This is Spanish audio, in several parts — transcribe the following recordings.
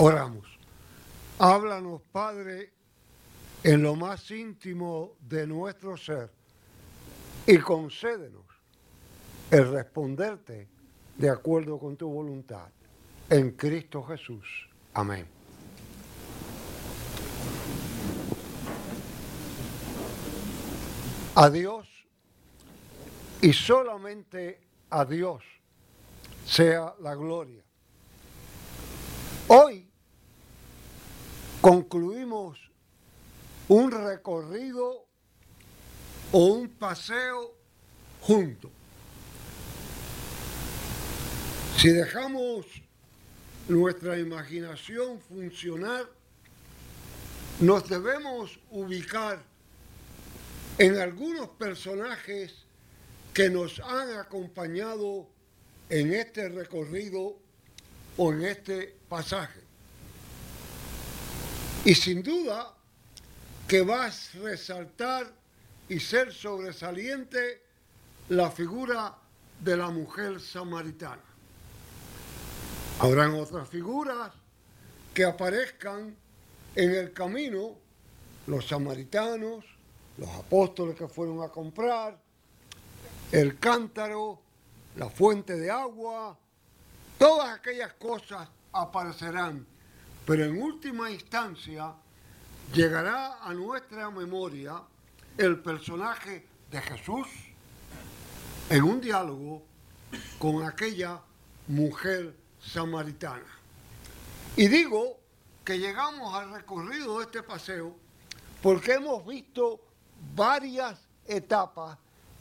Oramos. Háblanos, Padre, en lo más íntimo de nuestro ser y concédenos el responderte de acuerdo con tu voluntad. En Cristo Jesús. Amén. A Dios y solamente a Dios sea la gloria. Hoy concluimos un recorrido o un paseo juntos. Si dejamos nuestra imaginación funcionar, nos debemos ubicar en algunos personajes que nos han acompañado en este recorrido o en este pasaje. Y sin duda que vas a resaltar y ser sobresaliente la figura de la mujer samaritana. Habrán otras figuras que aparezcan en el camino, los samaritanos, los apóstoles que fueron a comprar, el cántaro, la fuente de agua, todas aquellas cosas aparecerán pero en última instancia llegará a nuestra memoria el personaje de Jesús en un diálogo con aquella mujer samaritana. Y digo que llegamos al recorrido de este paseo porque hemos visto varias etapas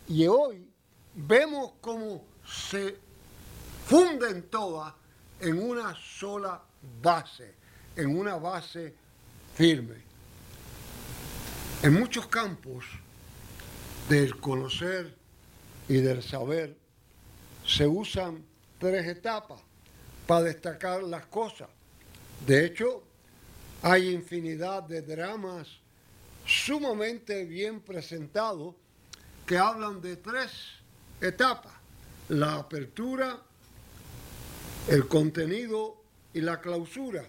y hoy vemos cómo se funden todas en una sola base en una base firme. En muchos campos del conocer y del saber se usan tres etapas para destacar las cosas. De hecho, hay infinidad de dramas sumamente bien presentados que hablan de tres etapas. La apertura, el contenido y la clausura.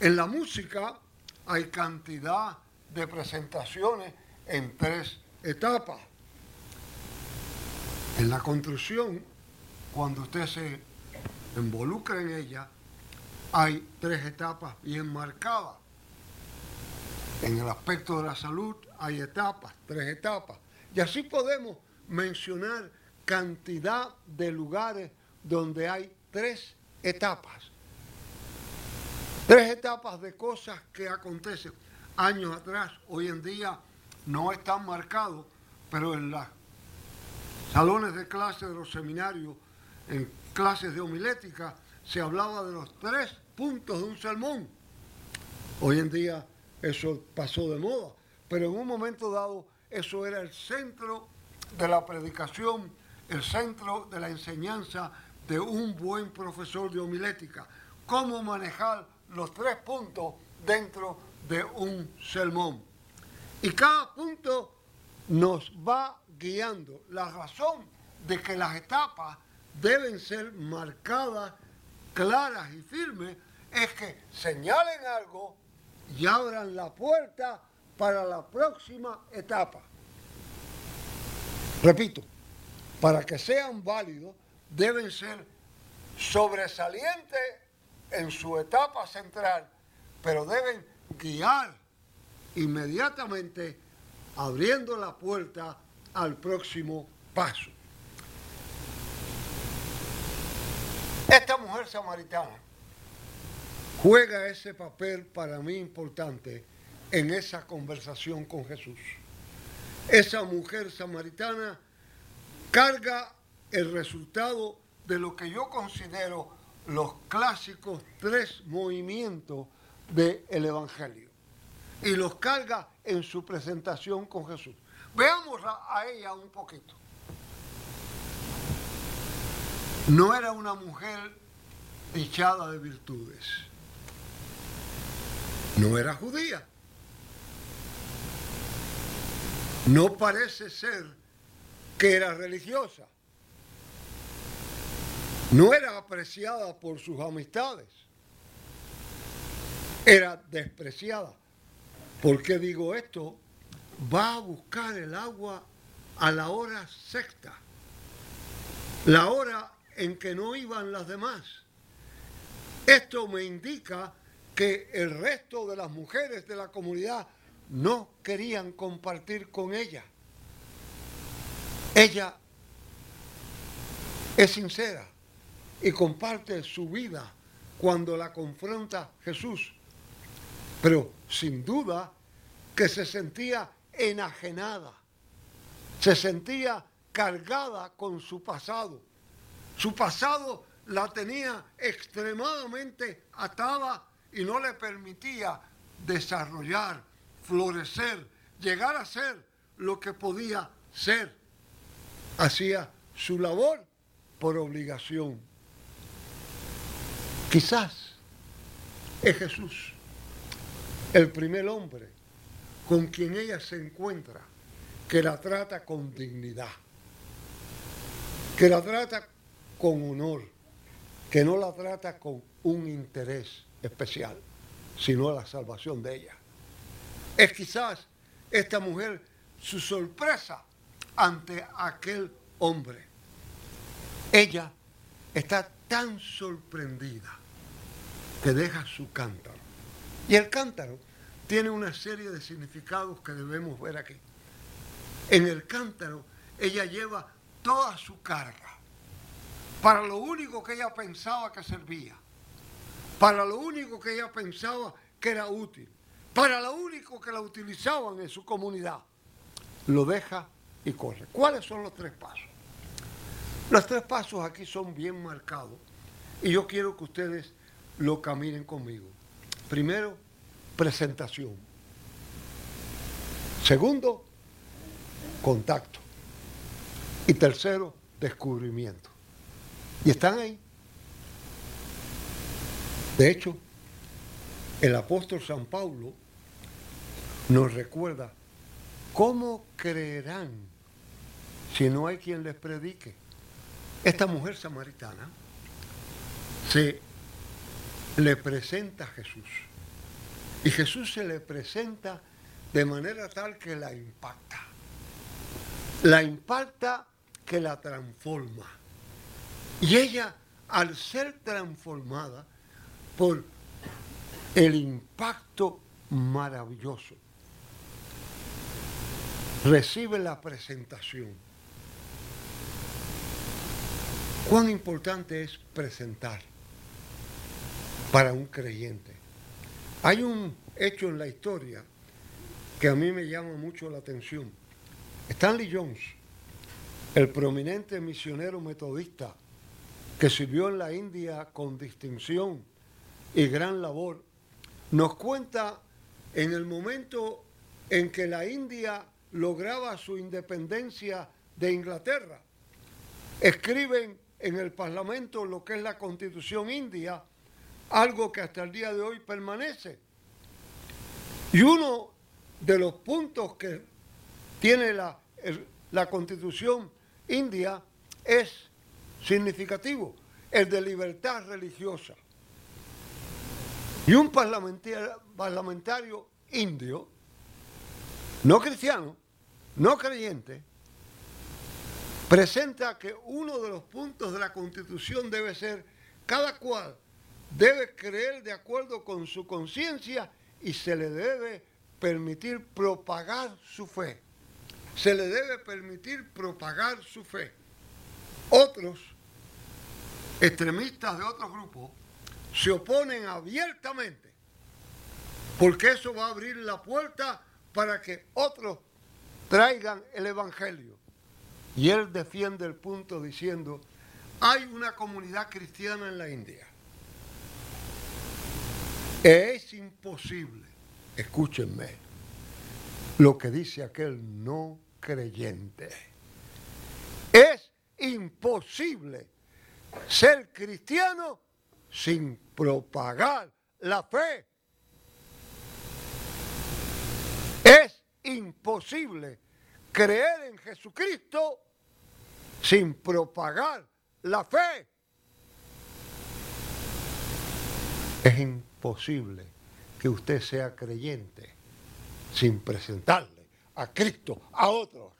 En la música hay cantidad de presentaciones en tres etapas. En la construcción, cuando usted se involucra en ella, hay tres etapas bien marcadas. En el aspecto de la salud hay etapas, tres etapas. Y así podemos mencionar cantidad de lugares donde hay tres etapas. Tres etapas de cosas que acontecen años atrás, hoy en día no están marcados, pero en los salones de clase de los seminarios, en clases de homilética, se hablaba de los tres puntos de un sermón. Hoy en día eso pasó de moda, pero en un momento dado eso era el centro de la predicación, el centro de la enseñanza de un buen profesor de homilética. Cómo manejar los tres puntos dentro de un sermón. Y cada punto nos va guiando. La razón de que las etapas deben ser marcadas, claras y firmes es que señalen algo y abran la puerta para la próxima etapa. Repito, para que sean válidos deben ser sobresalientes en su etapa central, pero deben guiar inmediatamente abriendo la puerta al próximo paso. Esta mujer samaritana juega ese papel para mí importante en esa conversación con Jesús. Esa mujer samaritana carga el resultado de lo que yo considero los clásicos tres movimientos del Evangelio y los carga en su presentación con Jesús. Veamos a, ella un poquito. No era una mujer echada de virtudes. No era judía. No parece ser que era religiosa no era apreciada por sus amistades. era despreciada. ¿Por qué digo esto? Va a buscar el agua a la hora sexta, la hora en que no iban las demás. Esto me indica que el resto de las mujeres de la comunidad no querían compartir con ella. Ella es sincera y comparte su vida cuando la confronta Jesús, pero sin duda que se sentía enajenada, se sentía cargada con su pasado. Su pasado la tenía extremadamente atada y no le permitía desarrollar, florecer, llegar a ser lo que podía ser. Hacía su labor por obligación. Quizás es Jesús el primer hombre con quien ella se encuentra que la trata con dignidad, que la trata con honor, que no la trata con un interés especial, sino la salvación de ella. Es quizás esta mujer su sorpresa ante aquel hombre. Ella está tan sorprendida que deja su cántaro. Y el cántaro tiene una serie de significados que debemos ver aquí. En el cántaro ella lleva toda su carga para lo único que ella pensaba que servía, para lo único que ella pensaba que era útil, para lo único que la utilizaban en su comunidad. Lo deja y corre. ¿Cuáles son los tres pasos? Los tres pasos aquí son bien marcados y yo quiero que ustedes lo caminen conmigo. Primero, presentación. Segundo, contacto. Y tercero, descubrimiento. Y están ahí. De hecho, el apóstol San Pablo nos recuerda cómo creerán si no hay quien les predique. Esta mujer samaritana se le presenta a Jesús. Y Jesús se le presenta de manera tal que la impacta. La impacta que la transforma. Y ella, al ser transformada por el impacto maravilloso, recibe la presentación cuán importante es presentar para un creyente. Hay un hecho en la historia que a mí me llama mucho la atención. Stanley Jones, el prominente misionero metodista que sirvió en la India con distinción y gran labor, nos cuenta en el momento en que la India lograba su independencia de Inglaterra. Escriben en el Parlamento lo que es la constitución india, algo que hasta el día de hoy permanece. Y uno de los puntos que tiene la, la constitución india es significativo, el de libertad religiosa. Y un parlamentario, parlamentario indio, no cristiano, no creyente, presenta que uno de los puntos de la Constitución debe ser, cada cual debe creer de acuerdo con su conciencia y se le debe permitir propagar su fe. Se le debe permitir propagar su fe. Otros, extremistas de otros grupos, se oponen abiertamente, porque eso va a abrir la puerta para que otros traigan el Evangelio. Y él defiende el punto diciendo, hay una comunidad cristiana en la India. Es imposible, escúchenme, lo que dice aquel no creyente. Es imposible ser cristiano sin propagar la fe. Es imposible creer en Jesucristo sin propagar la fe. Es imposible que usted sea creyente sin presentarle a Cristo a otros.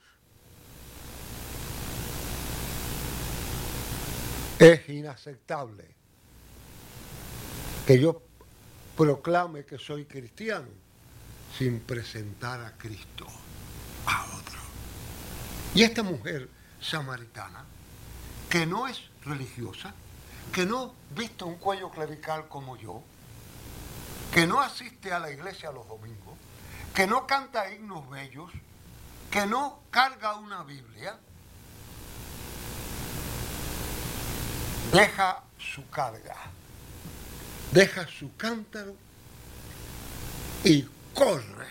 Es inaceptable que yo proclame que soy cristiano sin presentar a Cristo a otro. Y esta mujer samaritana, que no es religiosa, que no viste un cuello clerical como yo, que no asiste a la iglesia los domingos, que no canta himnos bellos, que no carga una Biblia, deja su carga, deja su cántaro y corre,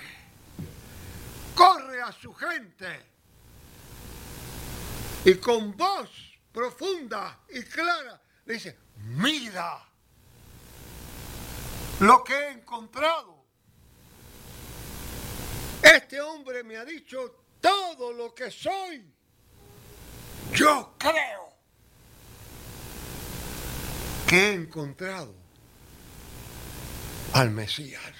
corre a su gente. Y con voz profunda y clara le dice, mira lo que he encontrado. Este hombre me ha dicho todo lo que soy. Yo creo que he encontrado al Mesías.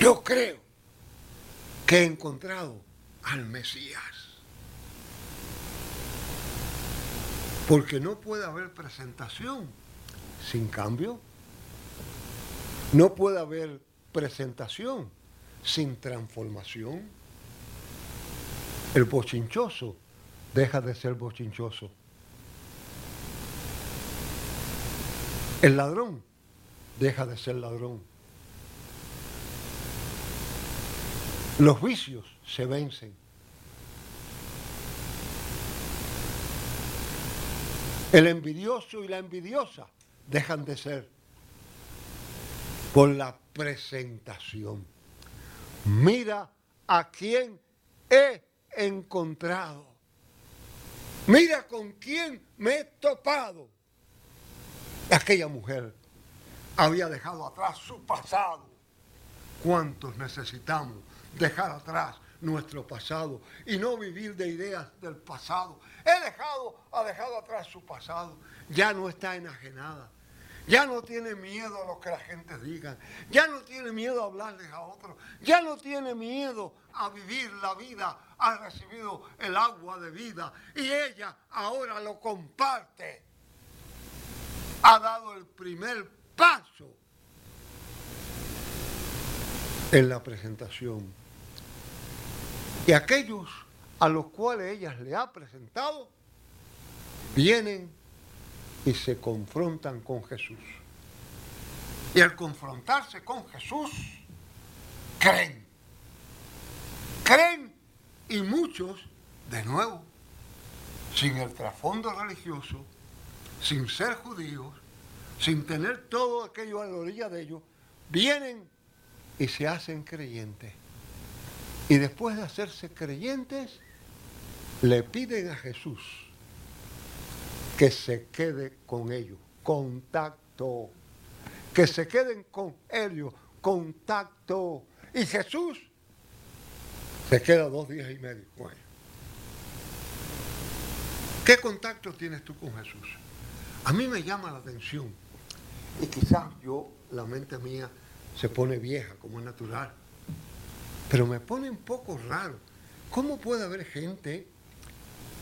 Yo creo que he encontrado al Mesías. Porque no puede haber presentación sin cambio. No puede haber presentación sin transformación. El bochinchoso deja de ser bochinchoso. El ladrón deja de ser ladrón. Los vicios se vencen. El envidioso y la envidiosa dejan de ser por la presentación. Mira a quién he encontrado. Mira con quién me he topado. Aquella mujer había dejado atrás su pasado. ¿Cuántos necesitamos dejar atrás nuestro pasado y no vivir de ideas del pasado? He dejado, ha dejado atrás su pasado. Ya no está enajenada ya no tiene miedo a lo que la gente diga. Ya no tiene miedo a hablarles a otros. Ya no tiene miedo a vivir la vida. Ha recibido el agua de vida. Y ella ahora lo comparte. Ha dado el primer paso en la presentación. Y aquellos a los cuales ella le ha presentado vienen y se confrontan con Jesús. Y al confrontarse con Jesús, creen. Creen y muchos, de nuevo, sin el trasfondo religioso, sin ser judíos, sin tener todo aquello a la orilla de ellos, vienen y se hacen creyentes. Y después de hacerse creyentes, le piden a Jesús que se quede con ellos, contacto, que se queden con ellos, contacto. Y Jesús se queda dos días y medio con. ¿Qué contacto tienes tú con Jesús? A mí me llama la atención y quizás yo, la mente mía, se pone vieja, como es natural, pero me pone un poco raro. ¿Cómo puede haber gente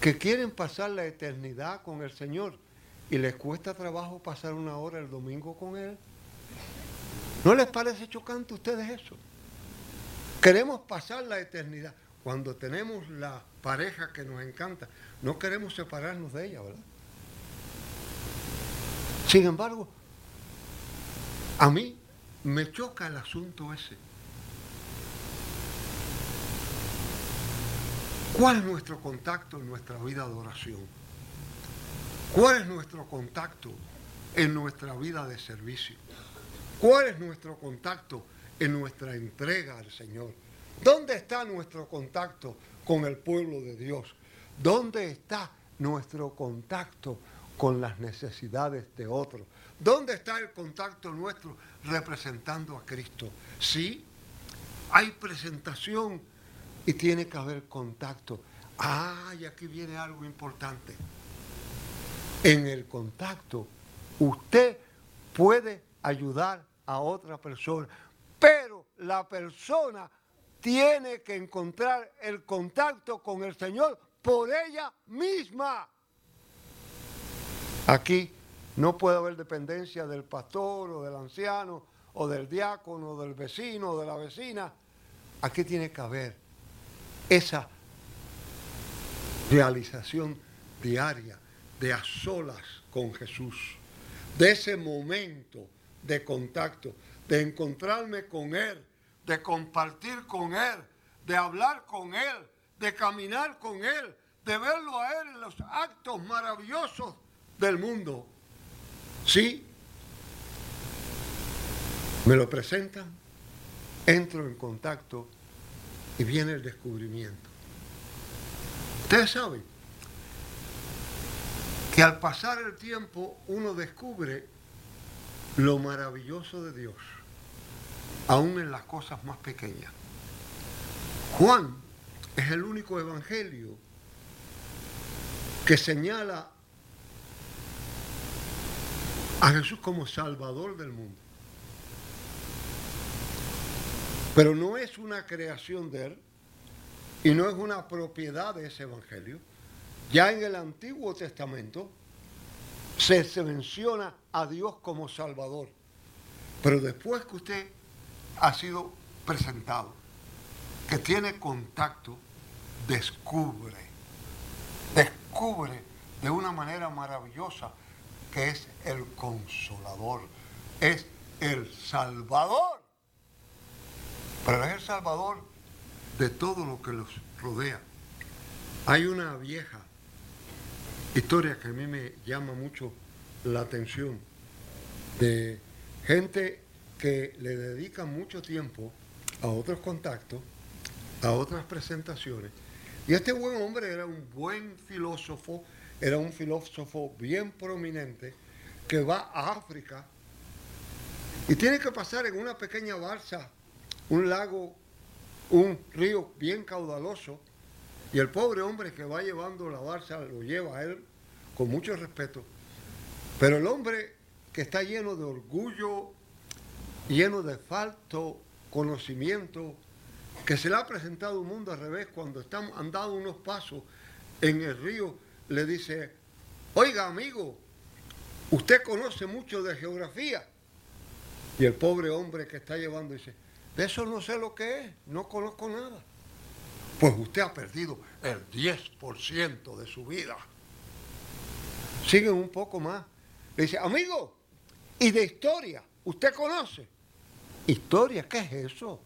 que quieren pasar la eternidad con el Señor y les cuesta trabajo pasar una hora el domingo con Él. ¿No les parece chocante a ustedes eso? Queremos pasar la eternidad. Cuando tenemos la pareja que nos encanta, no queremos separarnos de ella, ¿verdad? Sin embargo, a mí me choca el asunto ese. ¿Cuál es nuestro contacto en nuestra vida de oración? ¿Cuál es nuestro contacto en nuestra vida de servicio? ¿Cuál es nuestro contacto en nuestra entrega al Señor? ¿Dónde está nuestro contacto con el pueblo de Dios? ¿Dónde está nuestro contacto con las necesidades de otros? ¿Dónde está el contacto nuestro representando a Cristo? Sí, hay presentación y tiene que haber contacto. Ah, y aquí viene algo importante. En el contacto, usted puede ayudar a otra persona. Pero la persona tiene que encontrar el contacto con el Señor por ella misma. Aquí no puede haber dependencia del pastor o del anciano o del diácono o del vecino o de la vecina. Aquí tiene que haber esa realización diaria de a solas con Jesús, de ese momento de contacto, de encontrarme con Él, de compartir con Él, de hablar con Él, de caminar con Él, de verlo a Él en los actos maravillosos del mundo. Sí, me lo presentan, entro en contacto y viene el descubrimiento. Ustedes saben que al pasar el tiempo uno descubre lo maravilloso de Dios, aún en las cosas más pequeñas. Juan es el único evangelio que señala a Jesús como Salvador del mundo. Pero no es una creación de Él y no es una propiedad de ese Evangelio. Ya en el Antiguo Testamento se, se menciona a Dios como Salvador. Pero después que usted ha sido presentado, que tiene contacto, descubre, descubre de una manera maravillosa que es el consolador, es el salvador. Es el salvador de todo lo que los rodea. Hay una vieja historia que a mí me llama mucho la atención de gente que le dedica mucho tiempo a otros contactos, a otras presentaciones. Y este buen hombre era un buen filósofo, era un filósofo bien prominente que va a África y tiene que pasar en una pequeña balsa un lago, un río bien caudaloso y el pobre hombre que va llevando la balsa lo lleva a él con mucho respeto. Pero el hombre que está lleno de orgullo, lleno de falto conocimiento, que se le ha presentado un mundo al revés cuando están andando unos pasos en el río, le dice, oiga amigo, usted conoce mucho de geografía. Y el pobre hombre que está llevando dice, eso no sé lo que es, no conozco nada. Pues usted ha perdido el 10% de su vida. Siguen un poco más. Le dice, amigo, ¿y de historia? ¿Usted conoce? ¿Historia? ¿Qué es eso?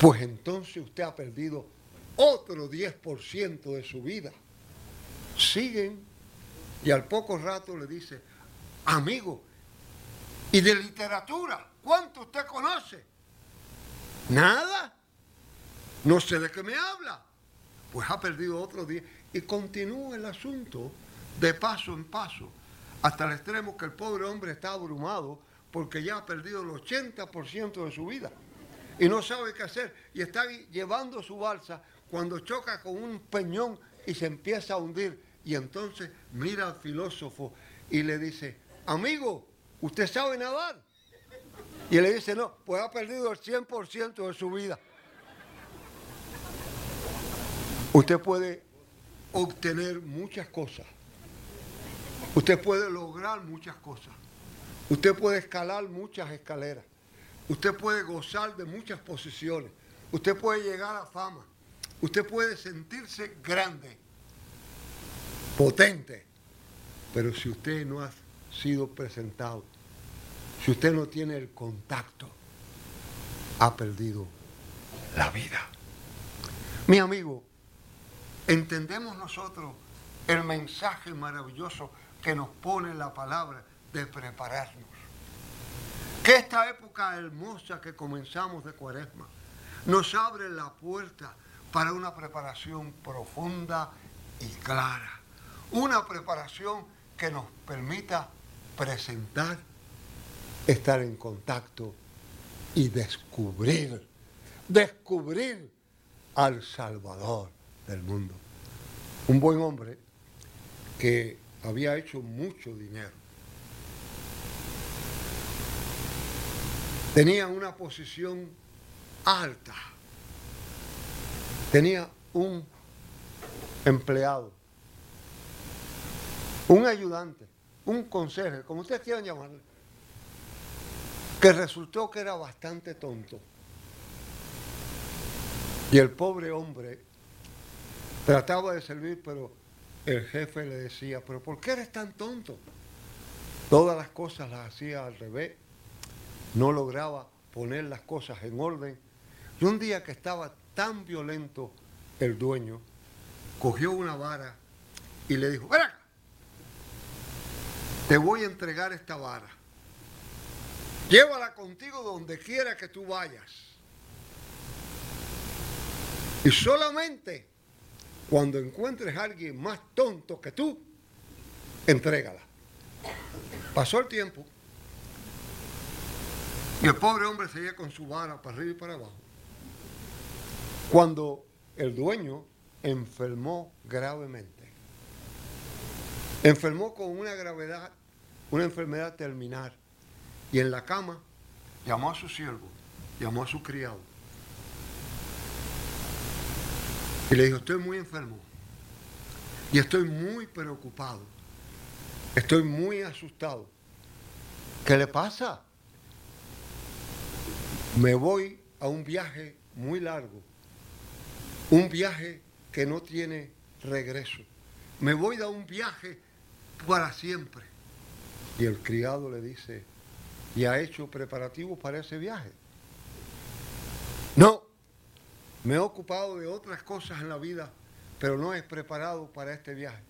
Pues entonces usted ha perdido otro 10% de su vida. Siguen y al poco rato le dice, amigo, ¿y de literatura? ¿Cuánto usted conoce? Nada. No sé de qué me habla. Pues ha perdido otro día. Y continúa el asunto de paso en paso, hasta el extremo que el pobre hombre está abrumado porque ya ha perdido el 80% de su vida y no sabe qué hacer y está llevando su balsa cuando choca con un peñón y se empieza a hundir. Y entonces mira al filósofo y le dice, amigo, ¿usted sabe nadar? Y le dice, no, pues ha perdido el 100% de su vida. Usted puede obtener muchas cosas. Usted puede lograr muchas cosas. Usted puede escalar muchas escaleras. Usted puede gozar de muchas posiciones. Usted puede llegar a fama. Usted puede sentirse grande, potente, pero si usted no ha sido presentado, si usted no tiene el contacto, ha perdido la vida. Mi amigo, entendemos nosotros el mensaje maravilloso que nos pone la palabra de prepararnos. Que esta época hermosa que comenzamos de cuaresma nos abre la puerta para una preparación profunda y clara. Una preparación que nos permita presentar, estar en contacto y descubrir, descubrir al Salvador del mundo. Un buen hombre que había hecho mucho dinero tenía una posición alta, tenía un empleado, un ayudante, un consejero, como ustedes quieran llamarle, que resultó que era bastante tonto. Y el pobre hombre trataba de servir, pero el jefe le decía, pero ¿por qué eres tan tonto? Todas las cosas las hacía al revés, no lograba poner las cosas en orden. Y un día que estaba tan violento el dueño, cogió una vara y le dijo, ven te voy a entregar esta vara. Llévala contigo donde quiera que tú vayas. Y solamente cuando encuentres a alguien más tonto que tú, entrégala. Pasó el tiempo y el pobre hombre seguía con su vara para arriba y para abajo. Cuando el dueño enfermó gravemente, enfermó con una gravedad, una enfermedad terminal, y en la cama llamó a su siervo, llamó a su criado Y le dijo, estoy muy enfermo. Y estoy muy preocupado. Estoy muy asustado. ¿Qué le pasa? Me voy a un viaje muy largo. Un viaje que no tiene regreso. Me voy a un viaje para siempre. Y el criado le dice, ¿y ha hecho preparativos para ese viaje? No, me he ocupado de otras cosas en la vida, pero no he preparado para este viaje.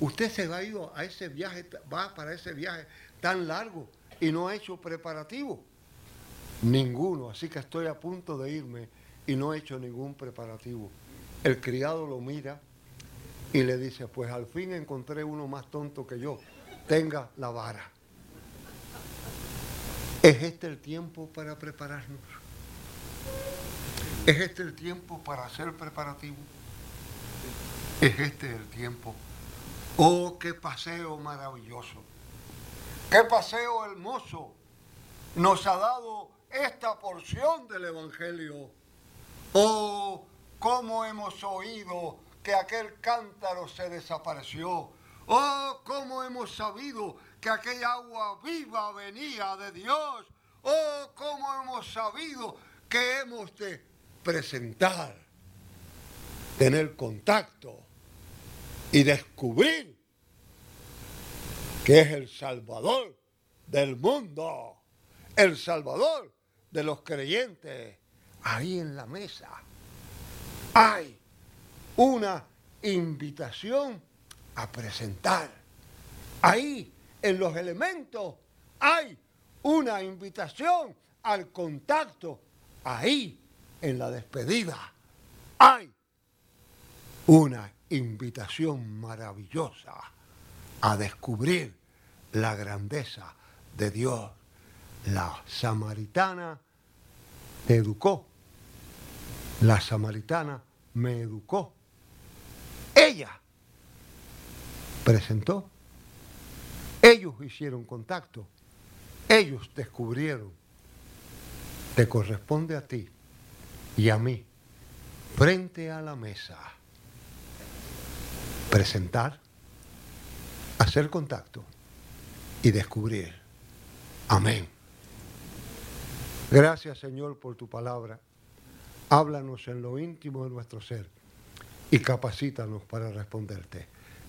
Usted se va a ir a ese viaje, va para ese viaje tan largo y no ha hecho preparativo. Ninguno, así que estoy a punto de irme y no he hecho ningún preparativo. El criado lo mira y le dice, pues al fin encontré uno más tonto que yo, tenga la vara. ¿Es este el tiempo para prepararnos? ¿Es este el tiempo para hacer preparativo? ¿Es este el tiempo? Oh, qué paseo maravilloso. Qué paseo hermoso nos ha dado esta porción del Evangelio. Oh, cómo hemos oído que aquel cántaro se desapareció. Oh, cómo hemos sabido que aquella agua viva venía de Dios. Oh, cómo hemos sabido que hemos de presentar, tener contacto y descubrir que es el Salvador del mundo, el Salvador de los creyentes. Ahí en la mesa hay una invitación a presentar. Ahí en los elementos hay una invitación al contacto. Ahí en la despedida hay una invitación maravillosa a descubrir la grandeza de Dios. La samaritana te educó. La samaritana me educó. Ella presentó. Ellos hicieron contacto. Ellos descubrieron. Te corresponde a ti y a mí frente a la mesa. Presentar, hacer contacto y descubrir. Amén. Gracias Señor por tu palabra. Háblanos en lo íntimo de nuestro ser y capacítanos para responderte.